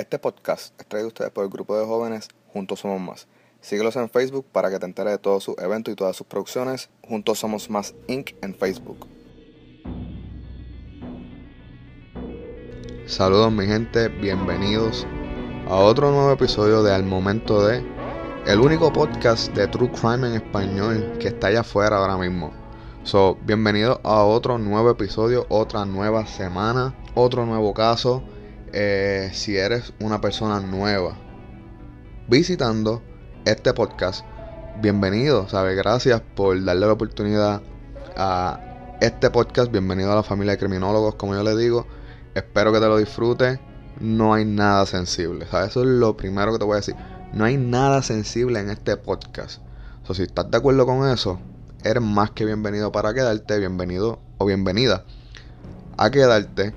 Este podcast es traído a ustedes por el grupo de jóvenes Juntos Somos Más. Síguelos en Facebook para que te enteres de todos sus eventos y todas sus producciones. Juntos Somos Más Inc. en Facebook. Saludos mi gente, bienvenidos a otro nuevo episodio de Al Momento de, el único podcast de True Crime en español que está allá afuera ahora mismo. So, bienvenidos a otro nuevo episodio, otra nueva semana, otro nuevo caso. Eh, si eres una persona nueva visitando este podcast, bienvenido, ¿sabes? Gracias por darle la oportunidad a este podcast. Bienvenido a la familia de criminólogos, como yo le digo. Espero que te lo disfrutes. No hay nada sensible, ¿sabes? Eso es lo primero que te voy a decir. No hay nada sensible en este podcast. So, si estás de acuerdo con eso, eres más que bienvenido para quedarte, bienvenido o bienvenida a quedarte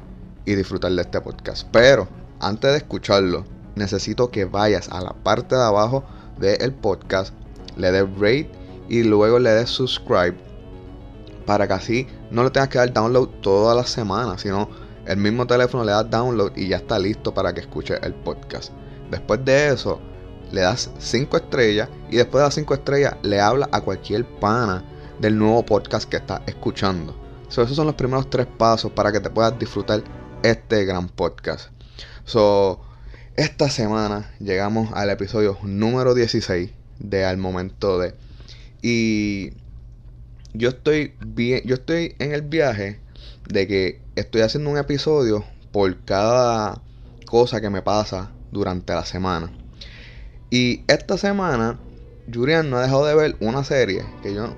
y disfrutar de este podcast. Pero antes de escucharlo, necesito que vayas a la parte de abajo del podcast, le des rate y luego le des subscribe para que así no le tengas que dar download toda la semana, sino el mismo teléfono le das download y ya está listo para que escuche el podcast. Después de eso, le das 5 estrellas y después de las 5 estrellas le habla a cualquier pana del nuevo podcast que estás escuchando. esos son los primeros tres pasos para que te puedas disfrutar este gran podcast. So, esta semana llegamos al episodio número 16 de Al Momento de. Y yo estoy bien, yo estoy en el viaje de que estoy haciendo un episodio por cada cosa que me pasa durante la semana. Y esta semana, Julian no ha dejado de ver una serie que yo,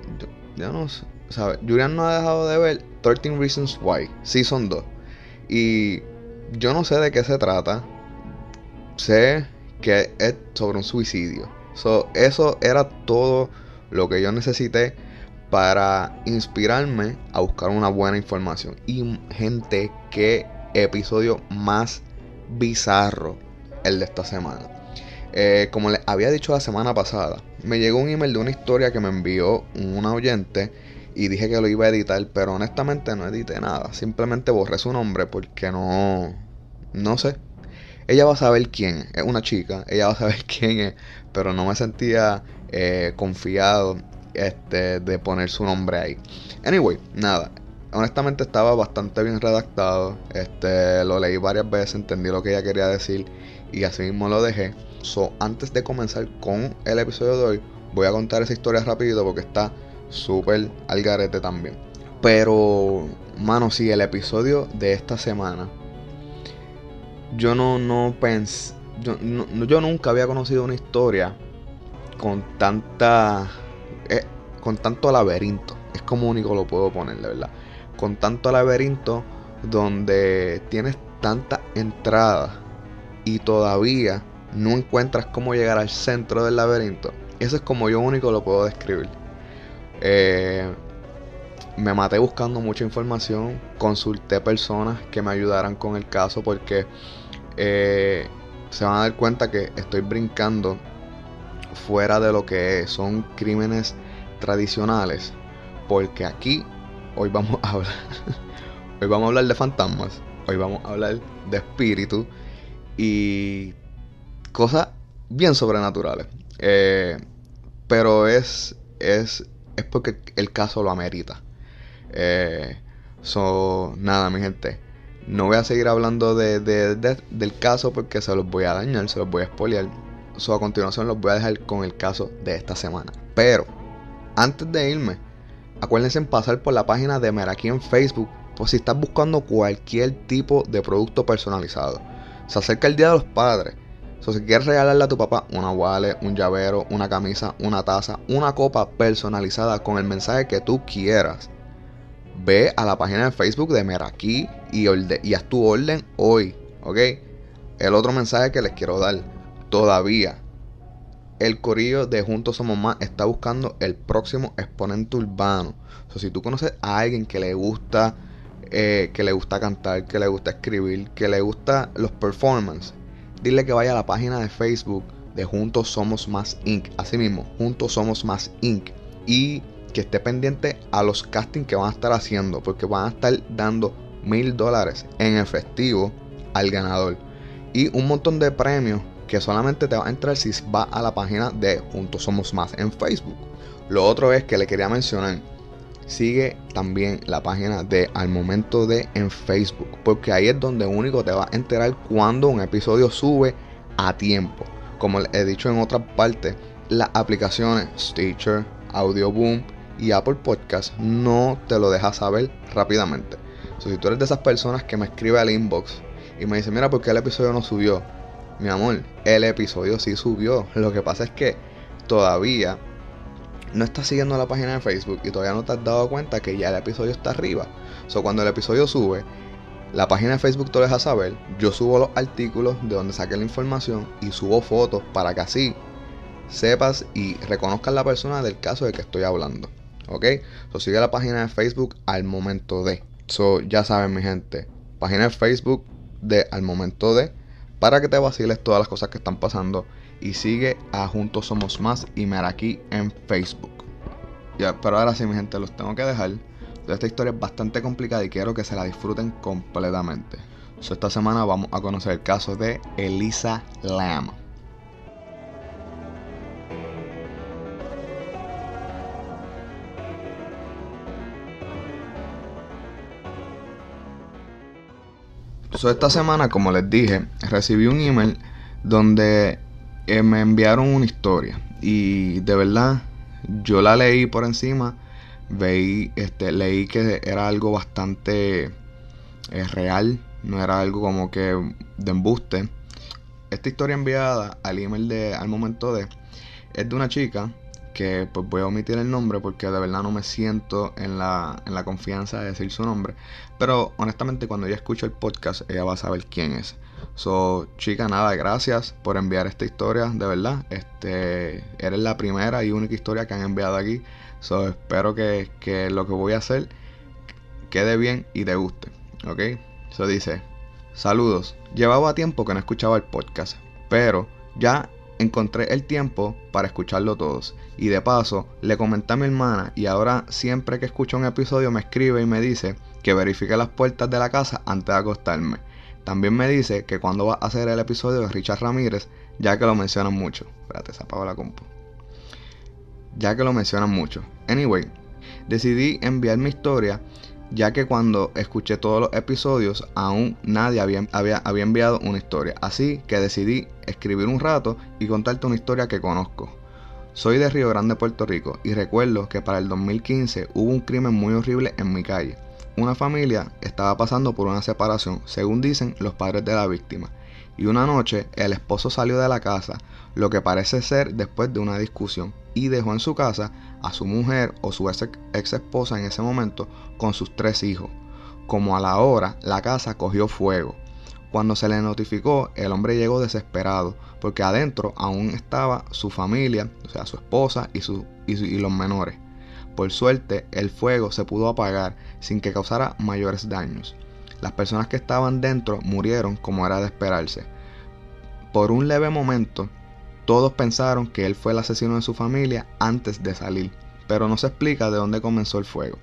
no sé, Julian no ha dejado de ver 13 Reasons Why, Season 2. Y yo no sé de qué se trata. Sé que es sobre un suicidio. eso era todo lo que yo necesité para inspirarme a buscar una buena información. Y gente, qué episodio más bizarro el de esta semana. Eh, como les había dicho la semana pasada, me llegó un email de una historia que me envió una oyente y dije que lo iba a editar, pero honestamente no edité nada. Simplemente borré su nombre porque no. No sé. Ella va a saber quién es. una chica, ella va a saber quién es, pero no me sentía eh, confiado este, de poner su nombre ahí. Anyway, nada. Honestamente estaba bastante bien redactado. Este, lo leí varias veces, entendí lo que ella quería decir y así mismo lo dejé. So, antes de comenzar con el episodio de hoy, voy a contar esa historia rápido porque está súper al garete también. Pero, mano, sí, el episodio de esta semana. Yo no, no pensé. Yo, yo nunca había conocido una historia con tanta. Eh, con tanto laberinto. Es como único lo puedo poner, de verdad. Con tanto laberinto donde tienes tanta entrada y todavía no encuentras cómo llegar al centro del laberinto. Eso es como yo único lo puedo describir. Eh, me maté buscando mucha información, consulté personas que me ayudaran con el caso porque eh, se van a dar cuenta que estoy brincando fuera de lo que son crímenes tradicionales porque aquí hoy vamos a hablar hoy vamos a hablar de fantasmas hoy vamos a hablar de espíritus y cosas bien sobrenaturales. Eh, pero es es es porque el caso lo amerita. Eh, so, nada, mi gente. No voy a seguir hablando de, del caso porque se los voy a dañar, se los voy a spoilear. So, a continuación los voy a dejar con el caso de esta semana. Pero, antes de irme, acuérdense en pasar por la página de Meraki en Facebook por si estás buscando cualquier tipo de producto personalizado. Se acerca el Día de los Padres si quieres regalarle a tu papá una wallet, un llavero, una camisa, una taza, una copa personalizada con el mensaje que tú quieras, ve a la página de Facebook de Meraki y, haz tu orden hoy, ¿ok? El otro mensaje que les quiero dar, todavía el corillo de Juntos Somos Más está buscando el próximo exponente urbano. O si tú conoces a alguien que le gusta, eh, que le gusta cantar, que le gusta escribir, que le gusta los performances, dile que vaya a la página de Facebook de Juntos Somos Más Inc. Asimismo, Juntos Somos Más Inc. Y que esté pendiente a los castings que van a estar haciendo, porque van a estar dando mil dólares en efectivo al ganador. y un montón de premios que solamente te va a entrar si vas a la página de Juntos Somos Más en Facebook. Lo otro es que le quería mencionar, sigue también la página de Al Momento de en Facebook, porque ahí es donde único te va a enterar cuando un episodio sube a tiempo. Como he dicho en otras partes, las aplicaciones Stitcher, Audioboom y Apple Podcast no te lo deja saber rápidamente. si tú eres de esas personas que me escribe al inbox y me dice, mira, ¿por qué el episodio no subió? Mi amor, el episodio sí subió. Lo que pasa es que todavía no estás siguiendo la página de Facebook y todavía no te has dado cuenta que ya el episodio está arriba. So, cuando el episodio sube, la página de Facebook te deja saber. Yo subo los artículos de donde saqué la información y subo fotos para que así sepas y reconozcas la persona del caso de que estoy hablando. ¿Ok? So, sigue la página de Facebook al momento de. So, ya saben, mi gente. Página de Facebook de al momento de. Para que te vaciles todas las cosas que están pasando. Y sigue a Juntos Somos Más y aquí en Facebook. Ya, pero ahora sí, mi gente, los tengo que dejar. Esta historia es bastante complicada y quiero que se la disfruten completamente. So, esta semana vamos a conocer el caso de Elisa Lamb. esta semana, como les dije, recibí un email donde eh, me enviaron una historia. Y de verdad, yo la leí por encima. Veí, este, leí que era algo bastante eh, real. No era algo como que de embuste. Esta historia enviada al email de al momento de es de una chica que pues voy a omitir el nombre porque de verdad no me siento en la, en la confianza de decir su nombre. Pero honestamente cuando ella escuche el podcast ella va a saber quién es. So, chica, nada, gracias por enviar esta historia, de verdad. Este, eres la primera y única historia que han enviado aquí. So, espero que, que lo que voy a hacer quede bien y te guste. ¿Ok? So dice, saludos. Llevaba tiempo que no escuchaba el podcast, pero ya encontré el tiempo para escucharlo todos. Y de paso, le comenté a mi hermana y ahora siempre que escucho un episodio me escribe y me dice que verifique las puertas de la casa antes de acostarme. También me dice que cuando va a hacer el episodio de Richard Ramírez, ya que lo mencionan mucho. Espérate, se apagó la compu. Ya que lo mencionan mucho. Anyway, decidí enviar mi historia ya que cuando escuché todos los episodios aún nadie había, había, había, enviado una historia. Así que decidí escribir un rato y contarte una historia que conozco. Soy de Río Grande, Puerto Rico, y recuerdo que para el 2015 hubo un crimen muy horrible en mi calle. Una familia estaba pasando por una separación, según dicen los padres de la víctima, y una noche el esposo salió de la casa, lo que parece ser después de una discusión, y dejó en su casa a su mujer o su ex esposa en ese momento con sus tres hijos. Como a la hora, la casa cogió fuego. Cuando se le notificó, el hombre llegó desesperado, porque adentro aún estaba su familia, o sea, su esposa y, su, y los menores. Por suerte, el fuego se pudo apagar sin que causara mayores daños. Las personas que estaban dentro murieron como era de esperarse. Por un leve momento, todos pensaron que él fue el asesino de su familia antes de salir, pero no se explica de dónde comenzó el fuego.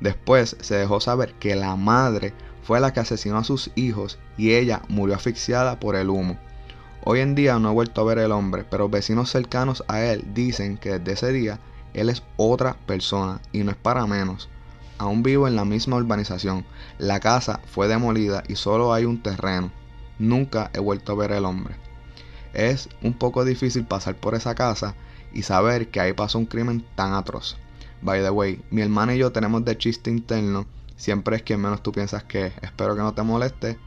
Después se dejó saber que la madre fue la que asesinó a sus hijos y ella murió asfixiada por el humo. Hoy en día no he vuelto a ver el hombre, pero vecinos cercanos a él dicen que desde ese día él es otra persona y no es para menos. Aún vivo en la misma urbanización. La casa fue demolida y solo hay un terreno. Nunca he vuelto a ver el hombre. Es un poco difícil pasar por esa casa y saber que ahí pasó un crimen tan atroz. By the way, mi hermana y yo tenemos de chiste interno. Siempre es quien menos tú piensas que Espero que no te moleste.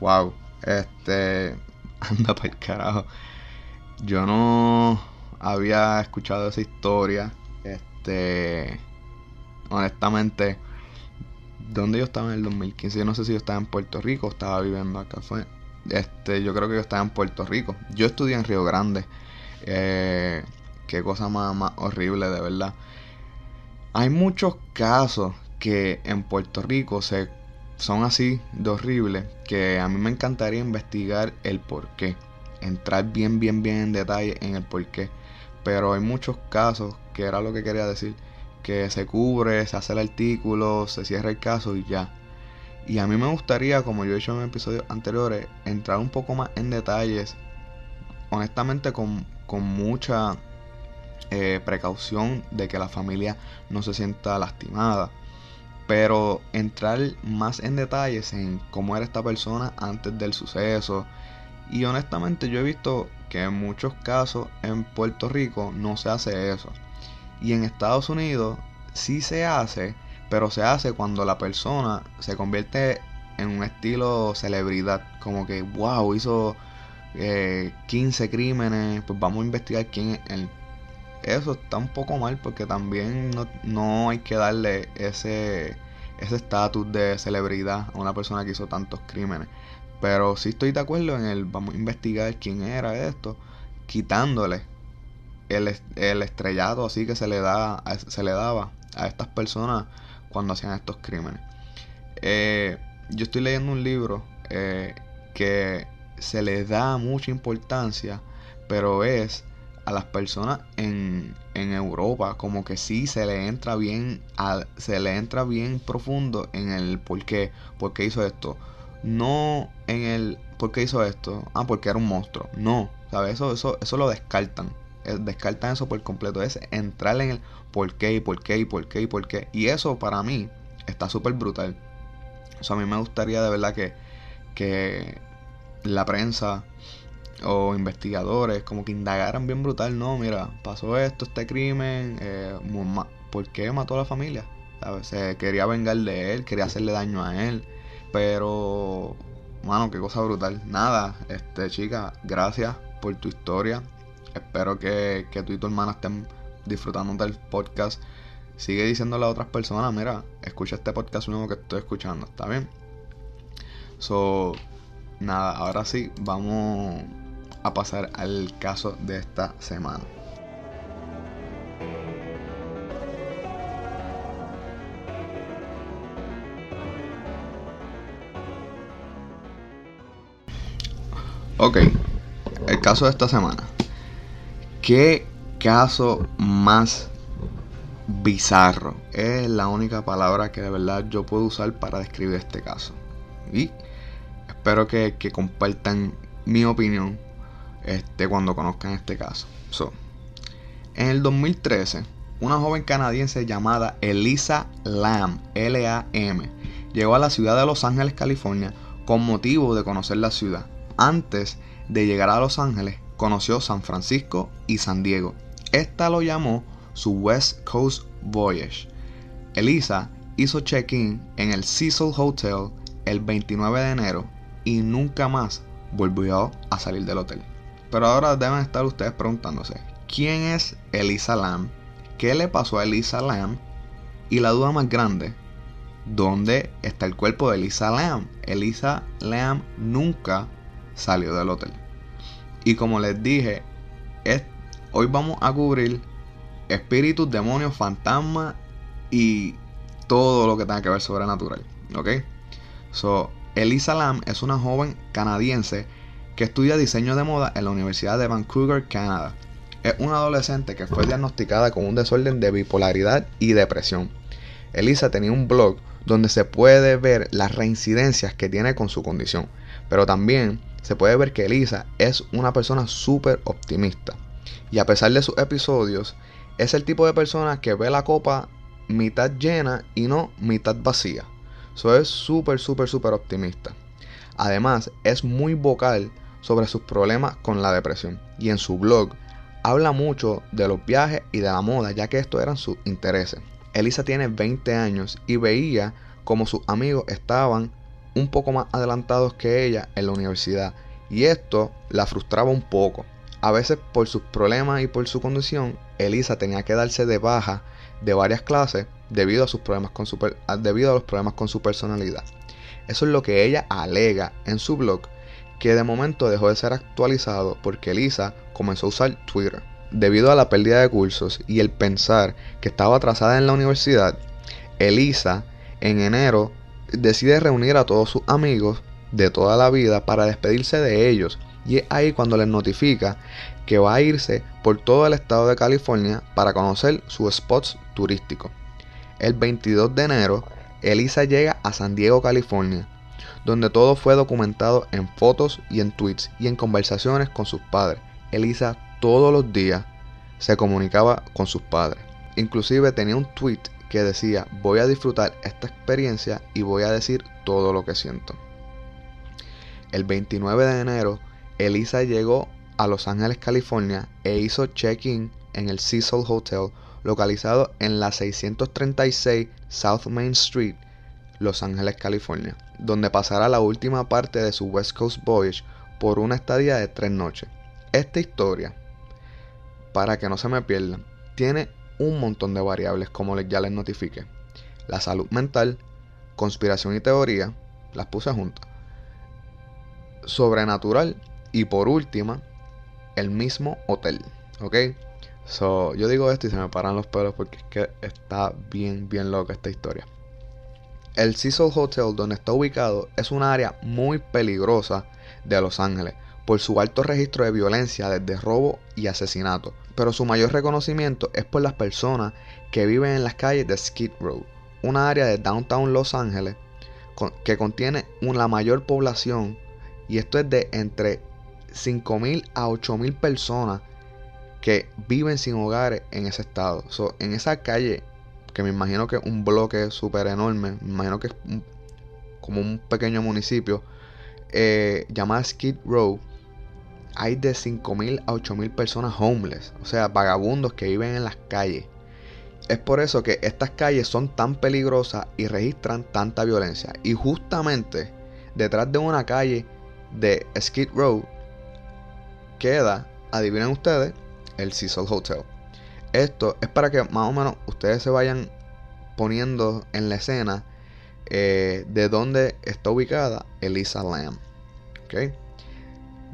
Wow. Este. Anda para el carajo. Yo no había escuchado esa historia. Este. Honestamente. ¿Dónde yo estaba en el 2015? Yo no sé si yo estaba en Puerto Rico o estaba viviendo acá. Fue este, yo creo que yo estaba en Puerto Rico. Yo estudié en Río Grande. Eh, qué cosa más, horrible, de verdad. Hay muchos casos que en Puerto Rico se, son así de horribles que a mí me encantaría investigar el por qué. Entrar bien, bien, bien en detalle en el por qué. Pero hay muchos casos, que era lo que quería decir, que se cubre, se hace el artículo, se cierra el caso y ya. Y a mí me gustaría, como yo he hecho en episodios anteriores, entrar un poco más en detalles, honestamente con, mucha eh, precaución de que la familia no se sienta lastimada. Pero entrar más en detalles en cómo era esta persona antes del suceso. Y honestamente yo he visto que en muchos casos en Puerto Rico no se hace eso. Y en Estados Unidos sí se hace, pero se hace cuando la persona se convierte en un estilo celebridad. Como que, wow, hizo 15 eh, crímenes, pues vamos a investigar quién es él. Eso está un poco mal porque también no, hay que darle ese ese estatus de celebridad a una persona que hizo tantos crímenes. Pero sí estoy de acuerdo en el vamos a investigar quién era esto, quitándole el, el estrellado así que se le da se le daba a estas personas cuando hacían estos crímenes. Eh, yo estoy leyendo un libro eh, que se le da mucha importancia, pero es a las personas en, en Europa, como que sí se le entra bien, se le entra bien profundo en el por qué, por qué hizo esto. No en el por qué hizo esto, ah, porque era un monstruo. No, ¿sabes? Eso, eso, eso lo descartan. Eh, descartan eso por completo. Es entrar en el por qué y por qué y por qué y por qué. Y eso para mí está súper brutal. O sea, a mí me gustaría de verdad que, que la prensa o investigadores como que indagaran bien brutal, no, mira, pasó esto, este crimen, eh, ¿por qué mató a la familia? Se quería vengar de él, quería hacerle daño a él, pero, mano, qué cosa brutal. Nada, este chica, gracias por tu historia. Espero que, tú y tu hermana estén disfrutando del podcast. Sigue diciéndole a otras personas, mira, escucha este podcast nuevo que estoy escuchando, ¿está bien? So, nada, ahora sí, vamos a pasar al caso de esta semana. Ok, el caso de esta semana. ¿Qué caso más bizarro? Es la única palabra que de verdad yo puedo usar para describir este caso. Y espero que, que compartan mi opinión este, cuando conozcan este caso. en el 2013, una joven canadiense llamada Elisa Lam, L-A-M, llegó a la ciudad de Los Ángeles, California, con motivo de conocer la ciudad. Antes de llegar a Los Ángeles, conoció San Francisco y San Diego. Esta lo llamó su West Coast Voyage. Elisa hizo check-in en el Cecil Hotel el 29 de enero y nunca más volvió a salir del hotel. Pero ahora deben estar ustedes preguntándose, ¿quién es Elisa Lam? ¿Qué le pasó a Elisa Lam? Y la duda más grande, ¿dónde está el cuerpo de Elisa Lam? Elisa Lam nunca salió del hotel. Y como les dije, hoy vamos a cubrir espíritus, demonios, fantasmas y todo lo que tenga que ver sobrenatural. ¿Ok? So, Elisa Lam es una joven canadiense que estudia diseño de moda en la Universidad de Vancouver, Canadá. Es una adolescente que fue diagnosticada con un desorden de bipolaridad y depresión. Elisa tenía un blog donde se puede ver las reincidencias que tiene con su condición, pero también se puede ver que Elisa es una persona súper optimista. Y a pesar de sus episodios, es el tipo de persona que ve la copa mitad llena y no mitad vacía. Eso es súper, súper, súper optimista. Además, es muy vocal sobre sus problemas con la depresión y en su blog habla mucho de los viajes y de la moda ya que estos eran sus intereses. Elisa tiene 20 años y veía como sus amigos estaban un poco más adelantados que ella en la universidad y esto la frustraba un poco. A veces por sus problemas y por su condición, Elisa tenía que darse de baja de varias clases debido a sus problemas con su debido a los problemas con su personalidad. Eso es lo que ella alega en su blog que de momento dejó de ser actualizado porque Elisa comenzó a usar Twitter. Debido a la pérdida de cursos y el pensar que estaba atrasada en la universidad, Elisa en enero decide reunir a todos sus amigos de toda la vida para despedirse de ellos y es ahí cuando les notifica que va a irse por todo el estado de California para conocer sus spots turísticos. El 22 de enero, Elisa llega a San Diego, California, donde todo fue documentado en fotos y en tweets y en conversaciones con sus padres. Elisa todos los días se comunicaba con sus padres. Inclusive tenía un tweet que decía, voy a disfrutar esta experiencia y voy a decir todo lo que siento. El 29 de enero, Elisa llegó a Los Ángeles, California e hizo check-in en el Cecil Hotel localizado en la 636 South Main Street, Los Ángeles, California, donde pasará la última parte de su West Coast Voyage por una estadía de tres noches. Esta historia, para que no se me pierdan, tiene un montón de variables como ya les notifique. La salud mental, conspiración y teoría, las puse juntas. Sobrenatural y por última, el mismo hotel. ¿Ok? So, yo digo esto y se me paran los pelos porque es que está bien, bien loca esta historia. El Cecil Hotel donde está ubicado es un área muy peligrosa de Los Ángeles por su alto registro de violencia desde robo y asesinato, pero su mayor reconocimiento es por las personas que viven en las calles de Skid Row, una área de downtown Los Ángeles que contiene una mayor población y esto es de entre 5.000 a 8.000 personas que viven sin hogares en ese estado. en esa calle, que me imagino que es un bloque súper enorme, me imagino que es como un pequeño municipio, eh, llamada Skid Row, hay de 5.000 a 8.000 personas homeless, o sea, vagabundos que viven en las calles. Es por eso que estas calles son tan peligrosas y registran tanta violencia. Y justamente detrás de una calle de Skid Row queda, adivinen ustedes, el Cecil Hotel. Esto es para que más o menos ustedes se vayan poniendo en la escena eh, de dónde está ubicada Elisa Lamb.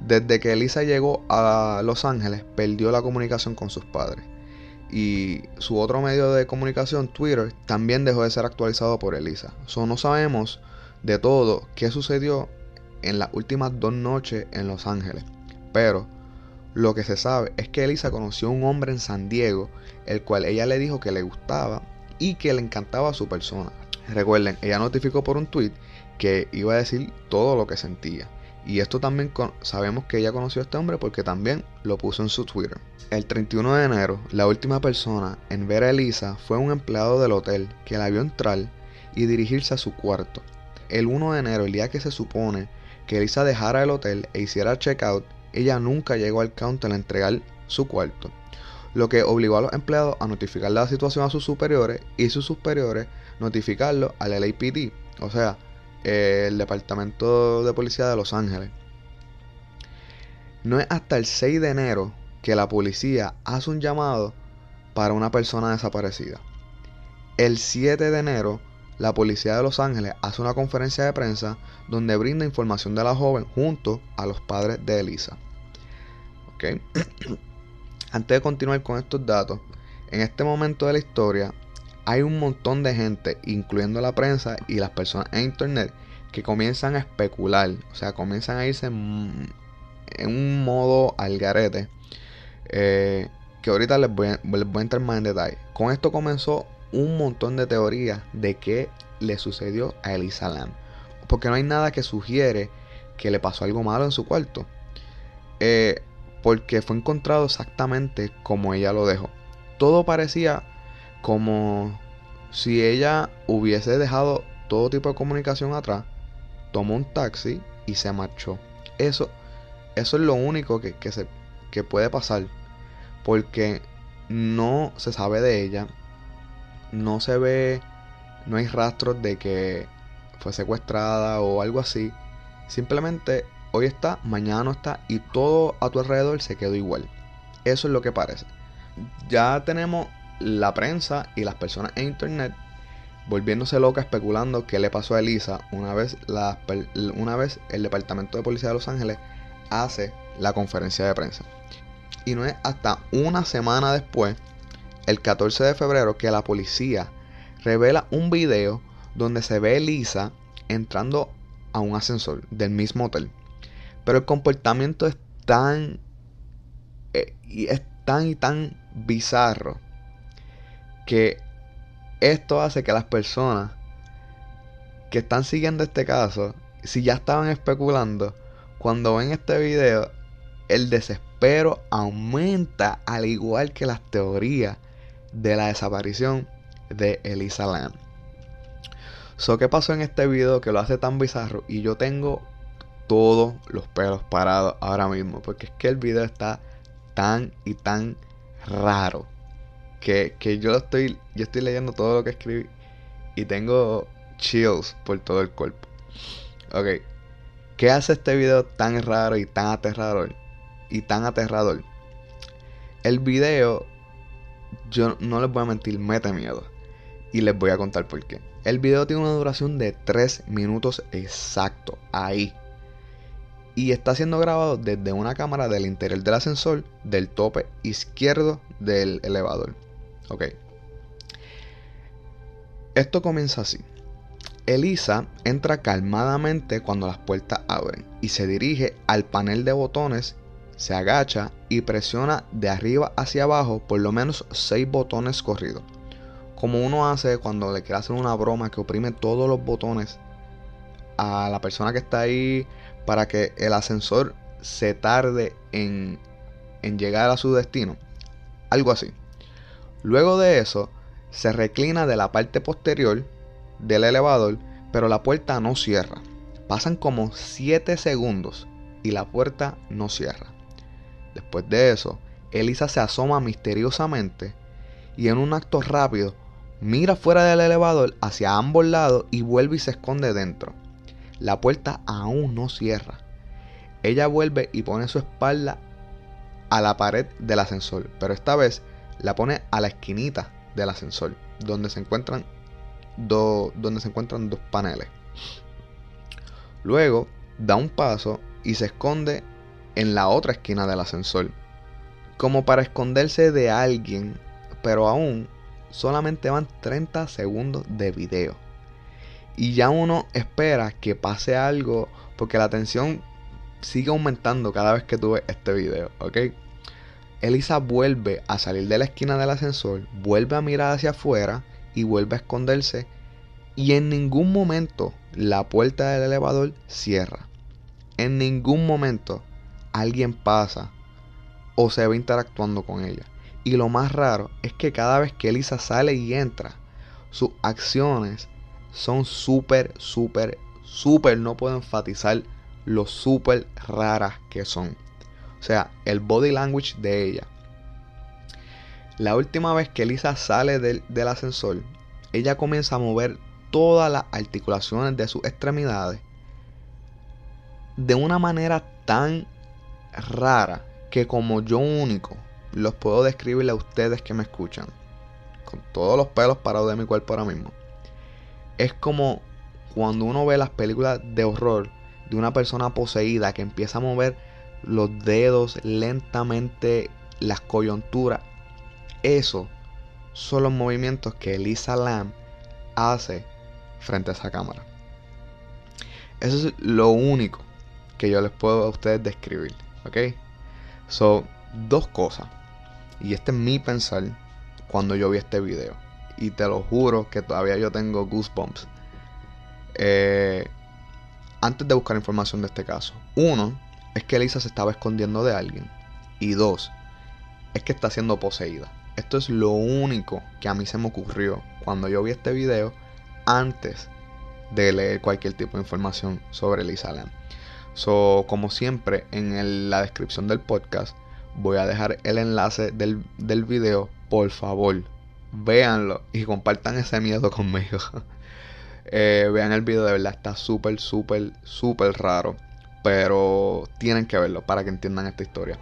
Desde que Elisa llegó a Los Ángeles, perdió la comunicación con sus padres. Y su otro medio de comunicación, Twitter, también dejó de ser actualizado por Elisa. So, no sabemos de todo qué sucedió en las últimas dos noches en Los Ángeles. Pero lo que se sabe es que Elisa conoció a un hombre en San Diego, el cual ella le dijo que le gustaba y que le encantaba su persona. Recuerden, ella notificó por un tweet que iba a decir todo lo que sentía. Y esto también sabemos que ella conoció a este hombre porque también lo puso en su Twitter. El 31 de enero, la última persona en ver a Elisa fue un empleado del hotel que la vio entrar y dirigirse a su cuarto. El 1 de enero, el día que se supone que Elisa dejara el hotel e hiciera checkout, ella nunca llegó al counter a entregar su cuarto, lo que obligó a los empleados a notificar la situación a sus superiores y sus superiores notificarlo al LAPD, o sea, el Departamento de Policía de Los Ángeles. No es hasta el 6 de enero que la policía hace un llamado para una persona desaparecida. El 7 de enero, la policía de Los Ángeles hace una conferencia de prensa donde brinda información de la joven junto a los padres de Elisa. Antes de continuar con estos datos, en este momento de la historia hay un montón de gente, incluyendo la prensa y las personas en internet, que comienzan a especular, o sea, comienzan a irse en, un modo al garete. Eh, que ahorita les voy, a, les voy a entrar más en detalle. Con esto comenzó un montón de teorías de qué le sucedió a Elisa Lam. Porque no hay nada que sugiere que le pasó algo malo en su cuarto. Eh, porque fue encontrado exactamente como ella lo dejó. Todo parecía como si ella hubiese dejado todo tipo de comunicación atrás, tomó un taxi y se marchó. Eso, eso es lo único que, se, que puede pasar. Porque no se sabe de ella. No se ve. No hay rastros de que fue secuestrada o algo así. Simplemente hoy está, mañana no está y todo a tu alrededor se quedó igual. Eso es lo que parece. Ya tenemos la prensa y las personas en internet volviéndose loca especulando qué le pasó a Elisa una vez, la, una vez el Departamento de Policía de Los Ángeles hace la conferencia de prensa. Y no es hasta una semana después, el 14 de febrero, que la policía revela un video donde se ve Elisa entrando a un ascensor del mismo hotel. Pero el comportamiento es tan. Eh, y es tan y tan bizarro. Que esto hace que las personas que están siguiendo este caso, si ya estaban especulando, cuando ven este video, el desespero aumenta al igual que las teorías de la desaparición de Elisa Lam. So, ¿qué pasó en este video que lo hace tan bizarro? Y yo tengo todos los pelos parados ahora mismo. Porque es que el video está tan y tan raro. Que, que yo estoy. Yo estoy leyendo todo lo que escribí. Y tengo chills por todo el cuerpo. Ok. ¿Qué hace este video tan raro y tan aterrador? Y tan aterrador. El video, yo no les voy a mentir, mete miedo. Y les voy a contar por qué. El video tiene una duración de 3 minutos exacto. Ahí. Y está siendo grabado desde una cámara del interior del ascensor del tope izquierdo del elevador. Ok. Esto comienza así. Elisa entra calmadamente cuando las puertas abren y se dirige al panel de botones, se agacha y presiona de arriba hacia abajo por lo menos 6 botones corridos. Como uno hace cuando le quiere hacer una broma que oprime todos los botones a la persona que está ahí para que el ascensor se tarde en, en llegar a su destino. Algo así. Luego de eso, se reclina de la parte posterior del elevador, pero la puerta no cierra. Pasan como 7 segundos y la puerta no cierra. Después de eso, Elisa se asoma misteriosamente y en un acto rápido mira fuera del elevador hacia ambos lados y vuelve y se esconde dentro. La puerta aún no cierra. Ella vuelve y pone su espalda a la pared del ascensor, pero esta vez la pone a la esquinita del ascensor, donde se encuentran donde se encuentran dos paneles. Luego da un paso y se esconde en la otra esquina del ascensor, como para esconderse de alguien, pero aún solamente van 30 segundos de video. Y ya uno espera que pase algo porque la tensión sigue aumentando cada vez que tú ves este video, ¿ok? Elisa vuelve a salir de la esquina del ascensor, vuelve a mirar hacia afuera y vuelve a esconderse y en ningún momento la puerta del elevador cierra. En ningún momento alguien pasa o se ve interactuando con ella. Y lo más raro es que cada vez que Elisa sale y entra, sus acciones son súper, súper, súper, no puedo enfatizar lo súper raras que son. O sea, el body language de ella. La última vez que Elisa sale del, del ascensor, ella comienza a mover todas las articulaciones de sus extremidades de una manera tan rara que como yo único los puedo describirle a ustedes que me escuchan con todos los pelos parados de mi cuerpo ahora mismo. Es como cuando uno ve las películas de horror de una persona poseída que empieza a mover los dedos lentamente, las coyunturas. Eso son los movimientos que Elisa Lam hace frente a esa cámara. Eso es lo único que yo les puedo a ustedes describir. ¿Ok? Son dos cosas. Y este es mi pensar cuando yo vi este video. Y te lo juro que todavía yo tengo goosebumps. Eh, antes de buscar información de este caso. Uno, es que Elisa se estaba escondiendo de alguien. Y dos, es que está siendo poseída. Esto es lo único que a mí se me ocurrió cuando yo vi este video antes de leer cualquier tipo de información sobre Elisa Lam. So, como siempre, en la descripción del podcast voy a dejar el enlace del, video. Por favor, véanlo y compartan ese miedo conmigo. Eh, vean el video, de verdad está súper, súper, súper raro. Pero tienen que verlo para que entiendan esta historia.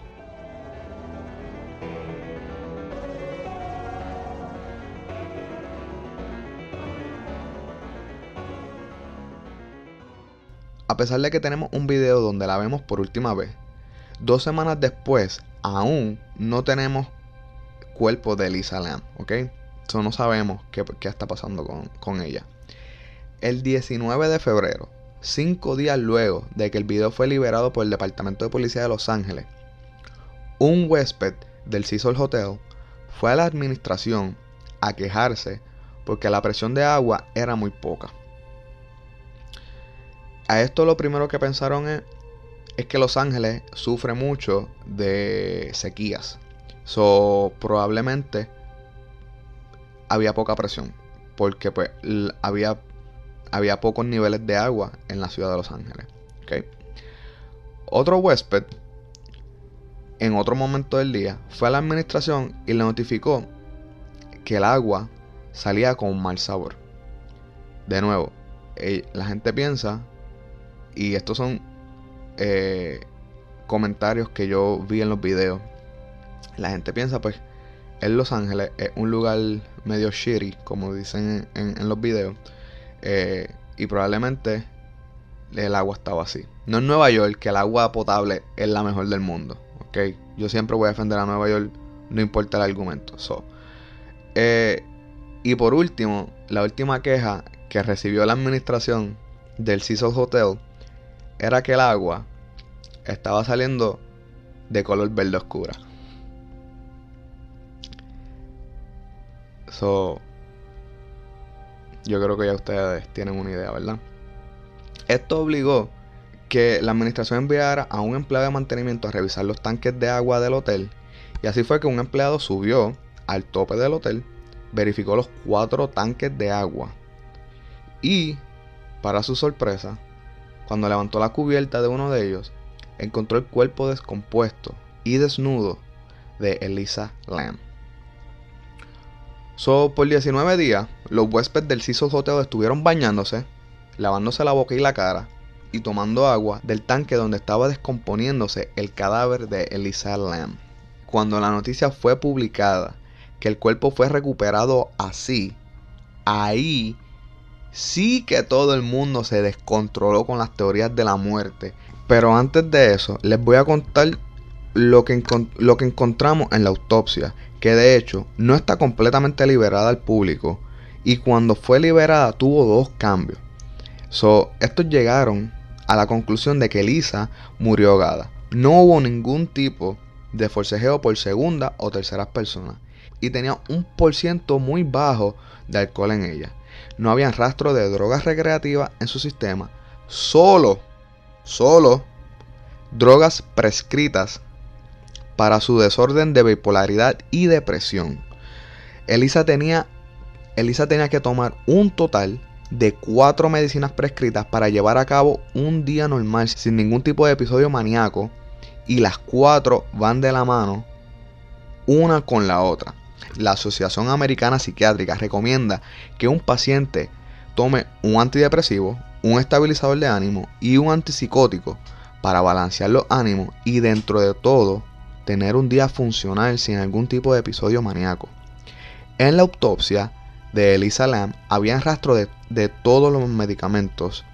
A pesar de que tenemos un video donde la vemos por última vez, dos semanas después aún no tenemos cuerpo de Lisa Lam, ¿ok? Eso no sabemos qué, está pasando con, con ella. El 19 de febrero, cinco días luego de que el video fue liberado por el Departamento de Policía de Los Ángeles, un huésped del Cecil Hotel fue a la administración a quejarse porque la presión de agua era muy poca. a esto lo primero que pensaron es, es que Los Ángeles sufre mucho de sequías. So, probablemente había poca presión. Porque pues había, había pocos niveles de agua en la ciudad de Los Ángeles. Otro huésped, en otro momento del día, fue a la administración y le notificó que el agua salía con mal sabor. De nuevo, eh, la gente piensa, y estos son eh, comentarios que yo vi en los videos, la gente piensa pues en Los Ángeles es un lugar medio shitty, como dicen en, los videos, eh, y probablemente el agua estaba así. No en Nueva York, que el agua potable es la mejor del mundo, ¿ok? Yo siempre voy a defender a Nueva York, no importa el argumento. So, y por último, la última queja que recibió la administración del Cecil Hotel era que el agua estaba saliendo de color verde oscura. So, yo creo que ya ustedes tienen una idea, ¿verdad? Esto obligó que la administración enviara a un empleado de mantenimiento a revisar los tanques de agua del hotel. Y así fue que un empleado subió al tope del hotel verificó los cuatro tanques de agua y, para su sorpresa, cuando levantó la cubierta de uno de ellos, encontró el cuerpo descompuesto y desnudo de Elisa Lamb. So, por 19 días, los huéspedes del Cecil Hotel estuvieron bañándose, lavándose la boca y la cara y tomando agua del tanque donde estaba descomponiéndose el cadáver de Elisa Lamb. Cuando la noticia fue publicada que el cuerpo fue recuperado así, ahí sí que todo el mundo se descontroló con las teorías de la muerte. Pero antes de eso, les voy a contar lo que, lo que encontramos en la autopsia, que de hecho no está completamente liberada al público y cuando fue liberada tuvo dos cambios. So, estos llegaron a la conclusión de que Lisa murió ahogada. No hubo ningún tipo de forcejeo por segunda o tercera persona y tenía un por ciento muy bajo de alcohol en ella. No había rastro de drogas recreativas en su sistema, solo, solo drogas prescritas para su desorden de bipolaridad y depresión. Elisa tenía, Elisa tenía que tomar un total de cuatro medicinas prescritas para llevar a cabo un día normal sin ningún tipo de episodio maníaco y las cuatro van de la mano una con la otra la Asociación Americana Psiquiátrica recomienda que un paciente tome un antidepresivo, un estabilizador de ánimo y un antipsicótico para balancear los ánimos y dentro de todo tener un día funcional sin algún tipo de episodio maníaco. En la autopsia de Elisa Lam había rastro de, de todos los medicamentos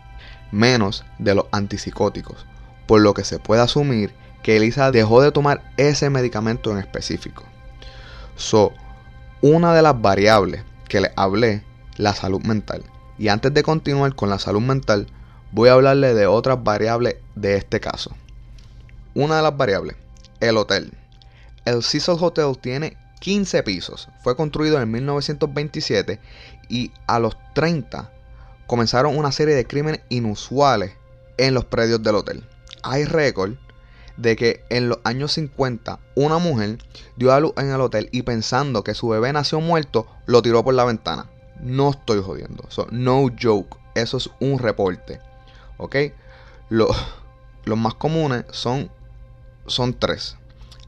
menos de los antipsicóticos, por lo que se puede asumir que Elisa dejó de tomar ese medicamento en específico. So, una de las variables que les hablé, la salud mental. Y antes de continuar con la salud mental, voy a hablarle de otras variables de este caso. Una de las variables, el hotel. El Cecil Hotel tiene 15 pisos. Fue construido en 1927 y a los 30 comenzaron una serie de crímenes inusuales en los predios del hotel. Hay récord de que en los años 50 una mujer dio a luz en el hotel y pensando que su bebé nació muerto, lo tiró por la ventana. No estoy jodiendo. no joke. Eso es un reporte. ¿Ok? Los más comunes son, son tres.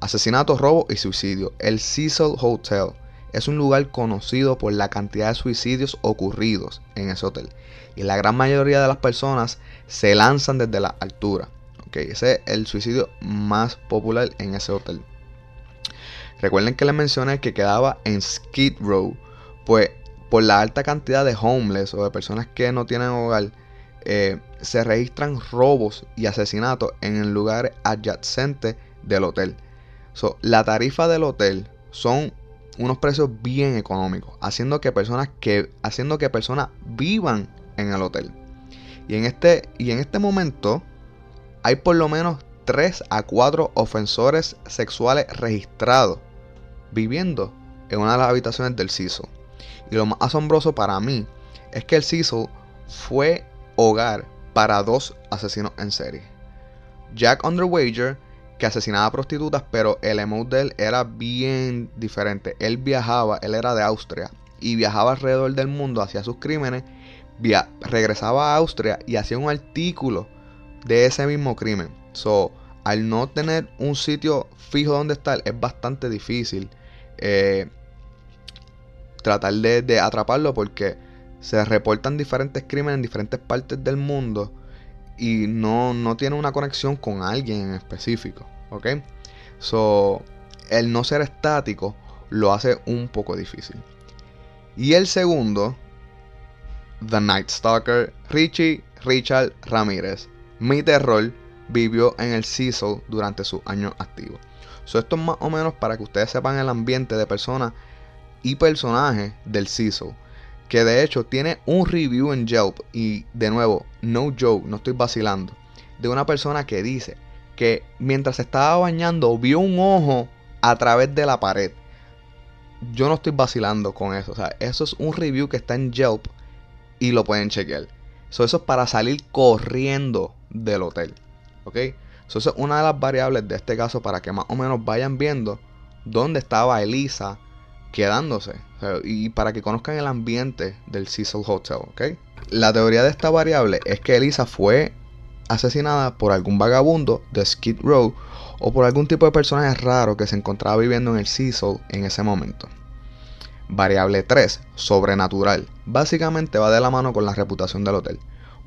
Asesinato, robo y suicidio. El Cecil Hotel es un lugar conocido por la cantidad de suicidios ocurridos en ese hotel. Y la gran mayoría de las personas se lanzan desde la altura ese es el suicidio más popular en ese hotel. Recuerden que les mencioné que quedaba en Skid Row. Pues por la alta cantidad de homeless o de personas que no tienen hogar, eh, se registran robos y asesinatos en el lugar adyacente del hotel. la tarifa del hotel son unos precios bien económicos, haciendo que personas que haciendo que personas vivan en el hotel. Y en este y en este momento hay por lo menos 3 a 4 ofensores sexuales registrados viviendo en una de las habitaciones del CISO. Y lo más asombroso para mí es que el CISO fue hogar para dos asesinos en serie. Jack Underwager, que asesinaba prostitutas, pero el emote de él era bien diferente. Él viajaba, él era de Austria, y viajaba alrededor del mundo, hacía sus crímenes, regresaba a Austria y hacía un artículo de ese mismo crimen. So, al no tener un sitio fijo donde estar, es bastante difícil eh, tratar de, atraparlo porque se reportan diferentes crímenes en diferentes partes del mundo y no, no tiene una conexión con alguien en específico. ¿Ok? So, el no ser estático lo hace un poco difícil. Y el segundo, The Night Stalker, Richie Richard Ramírez. Mi terror vivió en el Cecil durante sus años activos. esto es más o menos para que ustedes sepan el ambiente de personas y personajes del Cecil. Que de hecho tiene un review en Yelp. Y de nuevo, no joke, no estoy vacilando. De una persona que dice que mientras estaba bañando vio un ojo a través de la pared. Yo no estoy vacilando con eso. O sea, eso es un review que está en Yelp y lo pueden chequear. eso es para salir corriendo del hotel. ¿Ok? eso es una de las variables de este caso para que más o menos vayan viendo dónde estaba Elisa quedándose. y para que conozcan el ambiente del Cecil Hotel. ¿Ok? La teoría de esta variable es que Elisa fue asesinada por algún vagabundo de Skid Row o por algún tipo de personaje raro que se encontraba viviendo en el Cecil en ese momento. Variable 3, sobrenatural. Básicamente va de la mano con la reputación del hotel.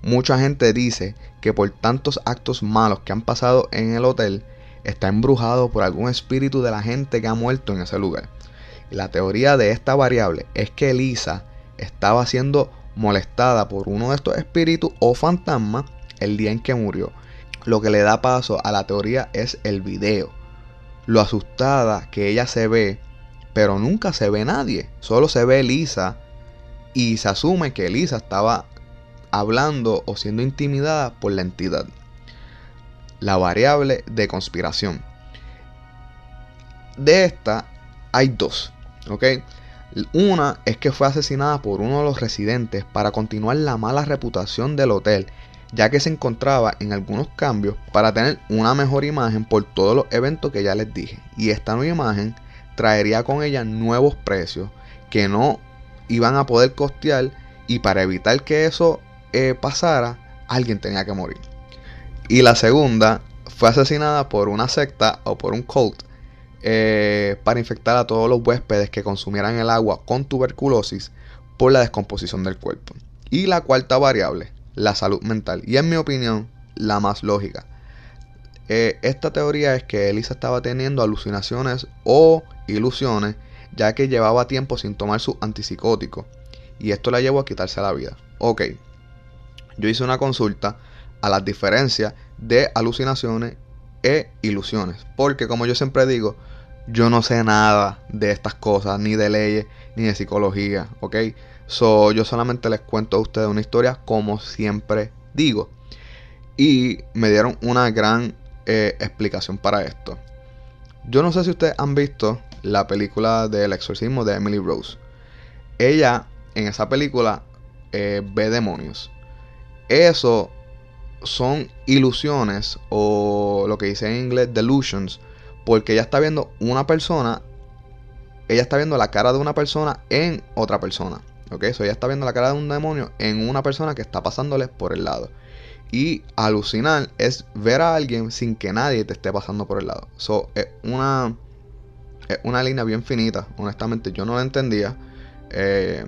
Mucha gente dice que por tantos actos malos que han pasado en el hotel, está embrujado por algún espíritu de la gente que ha muerto en ese lugar. La teoría de esta variable es que Elisa estaba siendo molestada por uno de estos espíritus o fantasmas el día en que murió. Lo que le da paso a la teoría es el video. Lo asustada que ella se ve pero nunca se ve nadie, solo se ve Elisa y se asume que Elisa estaba hablando o siendo intimidada por la entidad. La variable de conspiración. De esta hay dos, ¿ok? Una es que fue asesinada por uno de los residentes para continuar la mala reputación del hotel, ya que se encontraba en algunos cambios para tener una mejor imagen por todos los eventos que ya les dije. Y esta nueva imagen traería con ella nuevos precios que no iban a poder costear y para evitar que eso eh, pasara, alguien tenía que morir. Y la segunda fue asesinada por una secta o por un cult eh, para infectar a todos los huéspedes que consumieran el agua con tuberculosis por la descomposición del cuerpo. Y la cuarta variable, la salud mental. Y en mi opinión, la más lógica. Eh, esta teoría es que Elisa estaba teniendo alucinaciones o ilusiones, ya que llevaba tiempo sin tomar su antipsicótico, y esto la llevó a quitarse la vida. Ok, yo hice una consulta a las diferencias de alucinaciones e ilusiones, porque como yo siempre digo, yo no sé nada de estas cosas, ni de leyes, ni de psicología, ok. So, yo solamente les cuento a ustedes una historia como siempre digo. Y me dieron una gran eh, explicación para esto. Yo no sé si ustedes han visto la película del exorcismo de Emily Rose. Ella en esa película eh, ve demonios. Eso son ilusiones o lo que dice en inglés delusions, porque ella está viendo una persona, ella está viendo la cara de una persona en otra persona. ¿Ok? So ella está viendo la cara de un demonio en una persona que está pasándole por el lado. Y alucinar es ver a alguien sin que nadie te esté pasando por el lado. So, es una es una línea bien finita. Honestamente, yo no la entendía. Eh,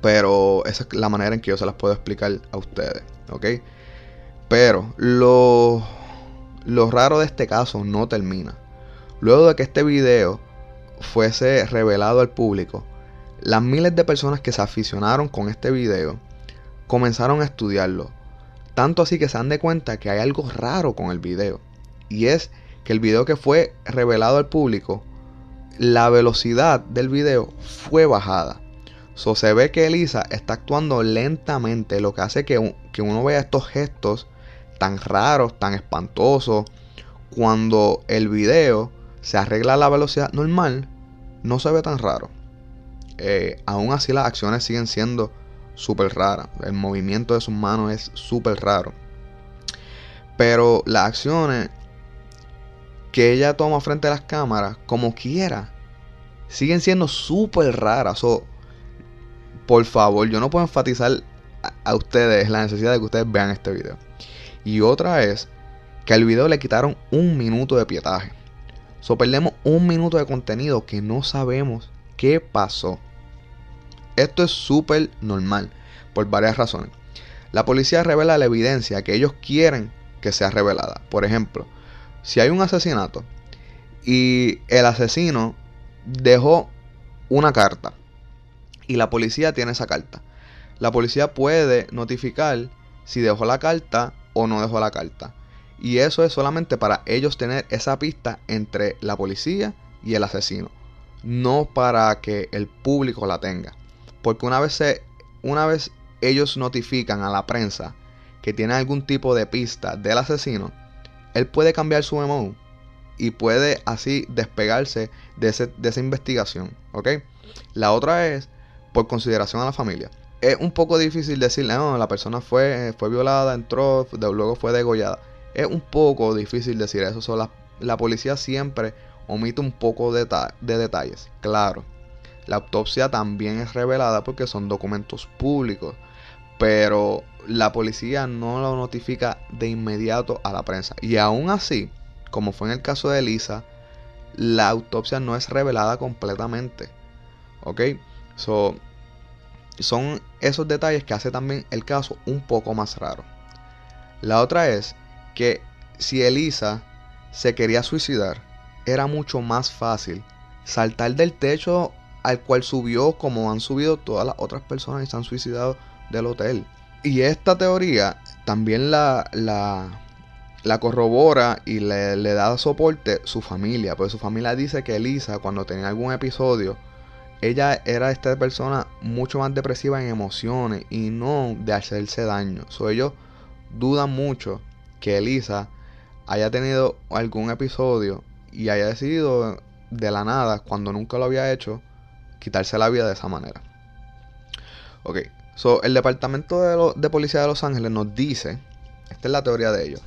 pero esa es la manera en que yo se las puedo explicar a ustedes. ¿Ok? Pero lo, lo raro de este caso no termina. Luego de que este video fuese revelado al público, las miles de personas que se aficionaron con este video comenzaron a estudiarlo. Tanto así que se dan de cuenta que hay algo raro con el video. Y es que el video que fue revelado al público la velocidad del video fue bajada. So, se ve que Elisa está actuando lentamente, lo que hace que, uno vea estos gestos tan raros, tan espantosos. Cuando el video se arregla a la velocidad normal, no se ve tan raro. Eh, aún así las acciones siguen siendo súper rara. El movimiento de sus manos es súper raro. Pero las acciones que ella toma frente a las cámaras, como quiera, siguen siendo súper raras. Por favor, yo no puedo enfatizar a, ustedes la necesidad de que ustedes vean este video. Y otra es que al video le quitaron un minuto de pietaje. So perdemos un minuto de contenido que no sabemos qué pasó. Esto es súper normal por varias razones. La policía revela la evidencia que ellos quieren que sea revelada. Por ejemplo, si hay un asesinato y el asesino dejó una carta y la policía tiene esa carta, la policía puede notificar si dejó la carta o no dejó la carta. Y eso es solamente para ellos tener esa pista entre la policía y el asesino. No para que el público la tenga. Porque una vez, una vez ellos notifican a la prensa que tiene algún tipo de pista del asesino, él puede cambiar su MO y puede así despegarse de, de esa investigación. La otra es por consideración a la familia. Es un poco difícil decirle, no, la persona fue, fue violada, entró, luego fue degollada. Es un poco difícil decir eso. la, la, policía siempre omite un poco de, de detalles. Claro, la autopsia también es revelada porque son documentos públicos. Pero la policía no lo notifica de inmediato a la prensa. Y aún así, como fue en el caso de Elisa, la autopsia no es revelada completamente. ¿Ok? So, son esos detalles que hace también el caso un poco más raro. La otra es que si Elisa se quería suicidar, era mucho más fácil saltar del techo al cual subió como han subido todas las otras personas y se han suicidado del hotel. Y esta teoría también la, la, corrobora y le, le, da soporte su familia. Pues su familia dice que Elisa, cuando tenía algún episodio, ella era esta persona mucho más depresiva en emociones y no de hacerse daño. So, ellos dudan mucho que Elisa haya tenido algún episodio y haya decidido de la nada, cuando nunca lo había hecho, quitarse la vida de esa manera. Ok, so el departamento de, de policía de Los Ángeles nos dice, esta es la teoría de ellos,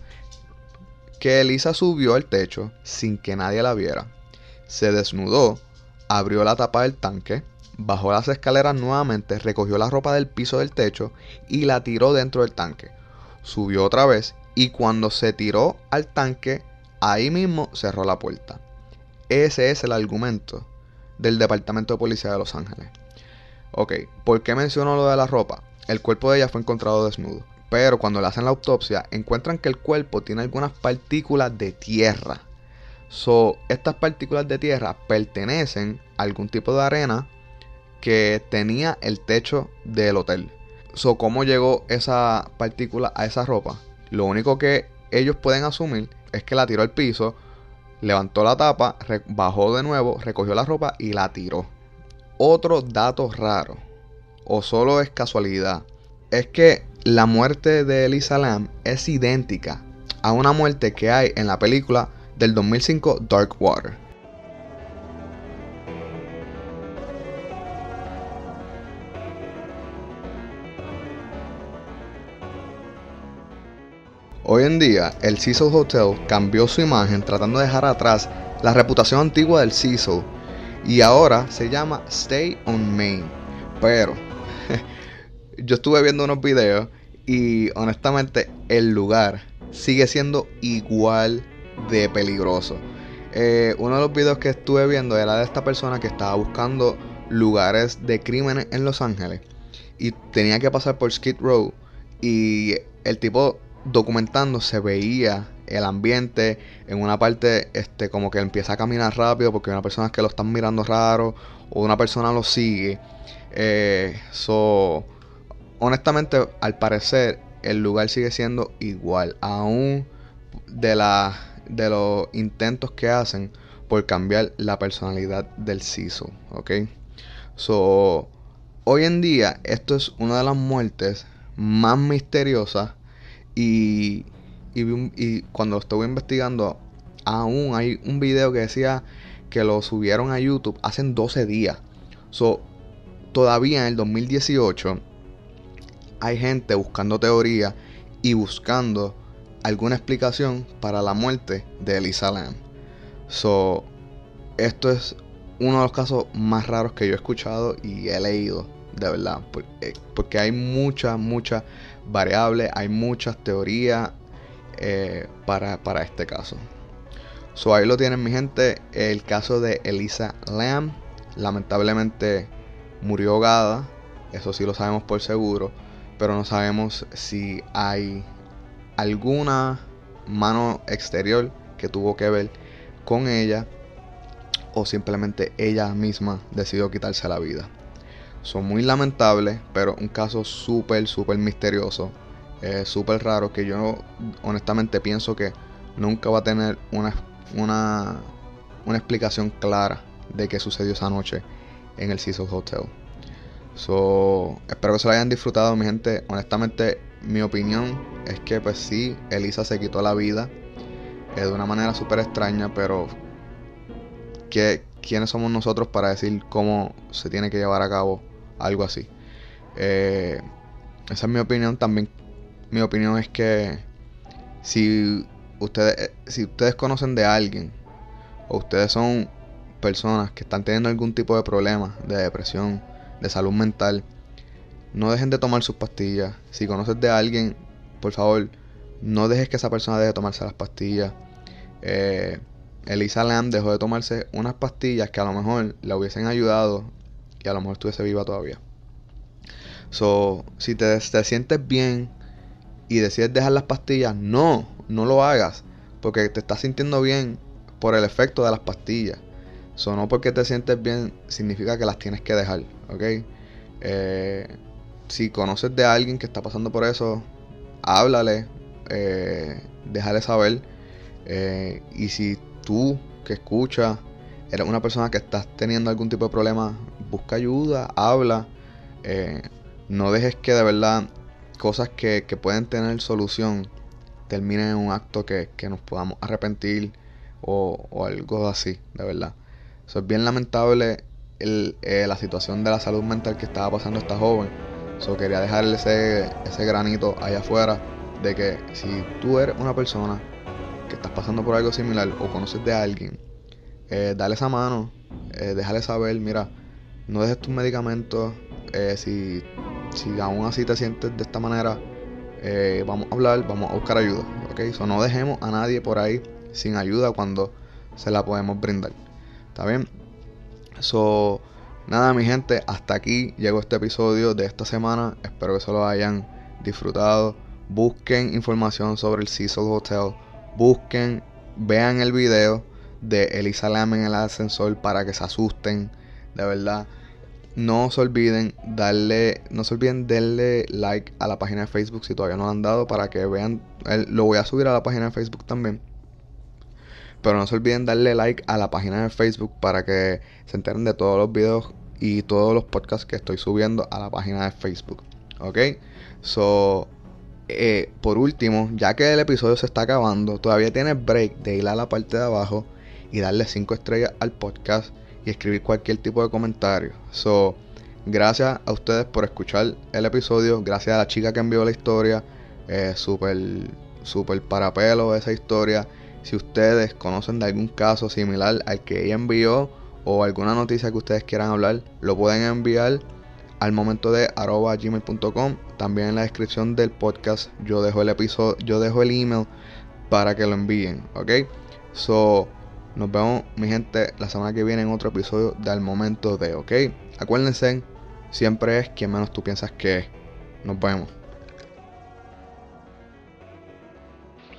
que Elisa subió al techo sin que nadie la viera, se desnudó abrió la tapa del tanque, bajó las escaleras nuevamente, recogió la ropa del piso del techo y la tiró dentro del tanque. Subió otra vez y cuando se tiró al tanque, ahí mismo cerró la puerta. Ese es el argumento del Departamento de Policía de Los Ángeles. Ok, ¿por qué menciono lo de la ropa? El cuerpo de ella fue encontrado desnudo. Pero cuando le hacen la autopsia, encuentran que el cuerpo tiene algunas partículas de tierra Estas partículas de tierra pertenecen a algún tipo de arena que tenía el techo del hotel. So, ¿cómo llegó esa partícula a esa ropa? Lo único que ellos pueden asumir es que la tiró al piso, levantó la tapa, bajó de nuevo, recogió la ropa y la tiró. Otro dato raro, o solo es casualidad, es que la muerte de Elisa Lam es idéntica a una muerte que hay en la película del 2005 Dark Water. Hoy en día, el Cecil Hotel cambió su imagen tratando de dejar atrás la reputación antigua del Cecil y ahora se llama Stay on Main. Pero yo estuve viendo unos videos y honestamente el lugar sigue siendo igual de peligroso. Eh, uno de los videos que estuve viendo era de esta persona que estaba buscando lugares de crímenes en Los Ángeles y tenía que pasar por Skid Row y el tipo documentando se veía el ambiente en una parte este como que empieza a caminar rápido porque hay una persona que lo están mirando raro o una persona lo sigue eh, so honestamente al parecer el lugar sigue siendo igual aún de la de los intentos que hacen por cambiar la personalidad del CISO, ¿ok? So, hoy en día esto es una de las muertes más misteriosas y, y, cuando estuve investigando aún hay un video que decía que lo subieron a YouTube hace 12 días. So, todavía en el 2018 hay gente buscando teoría y buscando alguna explicación para la muerte de Elisa Lam. So, esto es uno de los casos más raros que yo he escuchado y he leído, de verdad. Eh, porque hay muchas, muchas variables, hay muchas teorías eh, para, para, este caso. So, ahí lo tienen mi gente, el caso de Elisa Lam. Lamentablemente murió ahogada, eso sí lo sabemos por seguro, pero no sabemos si hay alguna mano exterior que tuvo que ver con ella o simplemente ella misma decidió quitarse la vida. Son muy lamentables, pero un caso súper, súper misterioso, súper raro que yo honestamente pienso que nunca va a tener una, una, una explicación clara de qué sucedió esa noche en el Cecil Hotel. So, espero que se lo hayan disfrutado, mi gente. Honestamente, mi opinión es que, pues sí, Elisa se quitó la vida eh, de una manera súper extraña, pero ¿qué, ¿quiénes somos nosotros para decir cómo se tiene que llevar a cabo algo así? Eh, esa es mi opinión. También, mi opinión es que si ustedes, eh, si ustedes conocen de alguien o ustedes son personas que están teniendo algún tipo de problema de depresión, de salud mental, no dejen de tomar sus pastillas. Si conoces de alguien, por favor, no dejes que esa persona deje de tomarse las pastillas. Eh, Elisa Lam dejó de tomarse unas pastillas que a lo mejor le hubiesen ayudado y a lo mejor estuviese viva todavía. So, si te, te sientes bien y decides dejar las pastillas, no, no lo hagas. Porque te estás sintiendo bien por el efecto de las pastillas. So, no porque te sientes bien significa que las tienes que dejar, ¿ok? Eh, si conoces de alguien que está pasando por eso, háblale, eh, déjale saber. Eh, y si tú que escuchas eres una persona que estás teniendo algún tipo de problema, busca ayuda, habla. Eh, no dejes que de verdad cosas que, pueden tener solución terminen en un acto que, nos podamos arrepentir o, algo así, de verdad. Eso es bien lamentable la situación de la salud mental que estaba pasando esta joven. So, quería dejarle ese, ese granito allá afuera de que si tú eres una persona que estás pasando por algo similar o conoces de alguien, eh, dale esa mano, eh, déjale saber, mira, no dejes tus medicamentos, eh, si, si aún así te sientes de esta manera, vamos a hablar, vamos a buscar ayuda, ¿ok? So, no dejemos a nadie por ahí sin ayuda cuando se la podemos brindar. ¿Está bien? So, nada, mi gente, hasta aquí llegó este episodio de esta semana. Espero que se lo hayan disfrutado. Busquen información sobre el Cecil Hotel. Busquen, vean el video de Elisa Lam en el ascensor para que se asusten. De verdad. No se olviden darle, no se olviden darle like a la página de Facebook si todavía no lo han dado para que vean. Lo voy a subir a la página de Facebook también pero no se olviden darle like a la página de Facebook para que se enteren de todos los videos y todos los podcasts que estoy subiendo a la página de Facebook. ¿Ok? So, eh, por último, ya que el episodio se está acabando, todavía tienes break de ir a la parte de abajo y darle 5 estrellas al podcast y escribir cualquier tipo de comentario. So, gracias a ustedes por escuchar el episodio. Gracias a la chica que envió la historia. Eh, súper, súper para pelo esa historia. Si ustedes conocen de algún caso similar al que ella envió o alguna noticia que ustedes quieran hablar, lo pueden enviar al momento de arroba gmail.com. También en la descripción del podcast yo dejo el episodio, yo dejo el email para que lo envíen, ¿ok? So, nos vemos, mi gente, la semana que viene en otro episodio de Al Momento de, ¿ok? Acuérdense, siempre es quien menos tú piensas que es. Nos vemos.